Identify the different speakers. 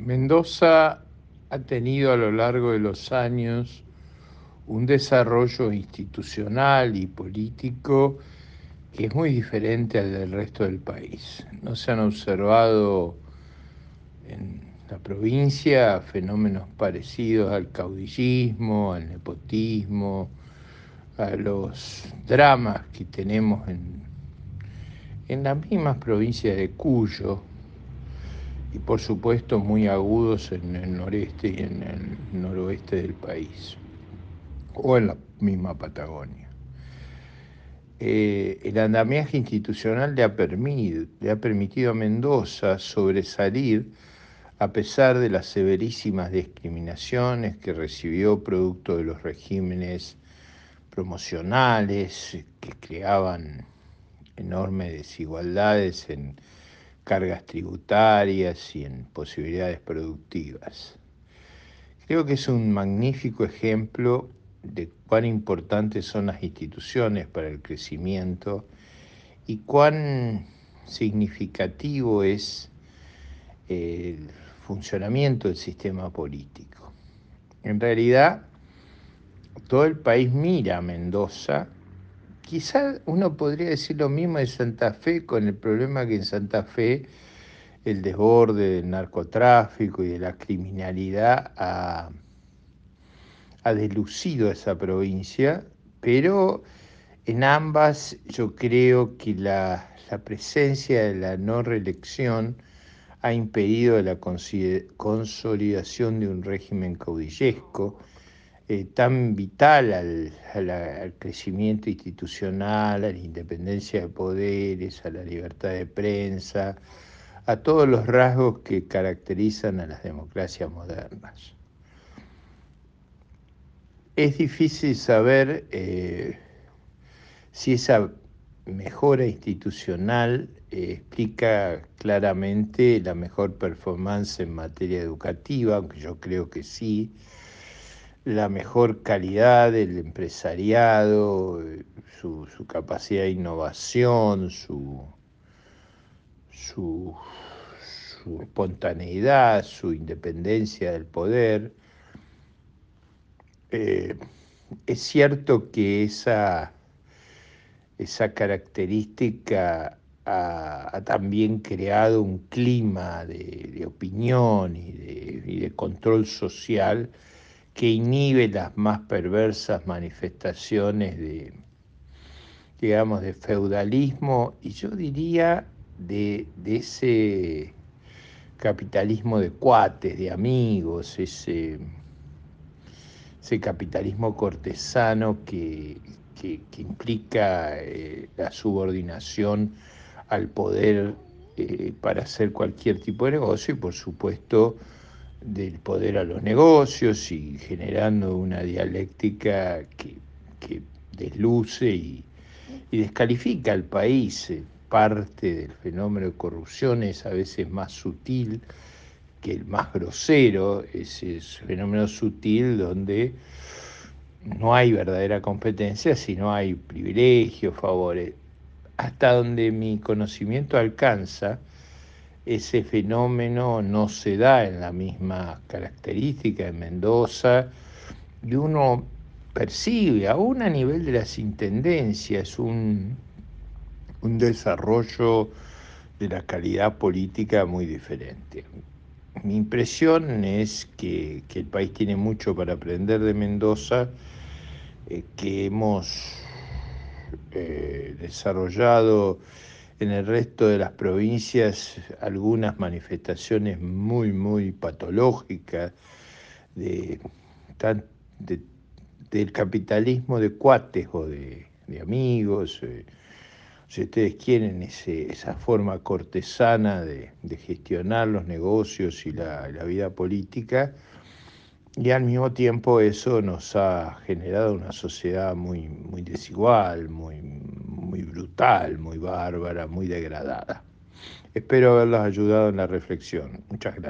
Speaker 1: Mendoza ha tenido a lo largo de los años un desarrollo institucional y político que es muy diferente al del resto del país. No se han observado en la provincia fenómenos parecidos al caudillismo, al nepotismo, a los dramas que tenemos en, en las mismas provincias de Cuyo, y por supuesto muy agudos en el noreste y en el noroeste del país, o en la misma Patagonia. Eh, el andamiaje institucional le ha, permitido, le ha permitido a Mendoza sobresalir a pesar de las severísimas discriminaciones que recibió producto de los regímenes promocionales que creaban enormes desigualdades en cargas tributarias y en posibilidades productivas. Creo que es un magnífico ejemplo de cuán importantes son las instituciones para el crecimiento y cuán significativo es el funcionamiento del sistema político. En realidad, todo el país mira a Mendoza Quizá uno podría decir lo mismo de Santa Fe con el problema que en Santa Fe el desborde del narcotráfico y de la criminalidad ha, ha delucido esa provincia, pero en ambas yo creo que la, la presencia de la no reelección ha impedido la consolidación de un régimen caudillesco eh, tan vital al, crecimiento institucional, a la independencia de poderes, a la libertad de prensa, a todos los rasgos que caracterizan a las democracias modernas. Es difícil saber eh, si esa mejora institucional eh, explica claramente la mejor performance en materia educativa, aunque yo creo que sí, la mejor calidad del empresariado, su, capacidad de innovación, su, su, espontaneidad, su independencia del poder. Eh, es cierto que esa, esa característica ha, también creado un clima de, opinión y de control social que inhibe las más perversas manifestaciones de, digamos, de feudalismo y yo diría de, ese capitalismo de cuates, de amigos, ese, ese capitalismo cortesano que, implica eh, la subordinación al poder eh, para hacer cualquier tipo de negocio y por supuesto del poder a los negocios y generando una dialéctica que, desluce y, descalifica al país. Eh, parte del fenómeno de corrupción es a veces más sutil que el más grosero, ese fenómeno sutil donde no hay verdadera competencia, sino hay privilegios, favores. Hasta donde mi conocimiento alcanza, ese fenómeno no se da en la misma característica en Mendoza y uno percibe, aún a nivel de las intendencias, un, un desarrollo de la calidad política muy diferente. Mi impresión es que, el país tiene mucho para aprender de Mendoza, eh, que hemos eh, desarrollado en el resto de las provincias algunas manifestaciones muy, muy patológicas de, del capitalismo de cuates o de, amigos. Eh, si ustedes quieren esa forma cortesana de, gestionar los negocios y la, la vida política, y al mismo tiempo eso nos ha generado una sociedad muy, muy desigual, muy, muy brutal, muy bárbara, muy degradada. Espero haberlos ayudado en la reflexión. Muchas gracias.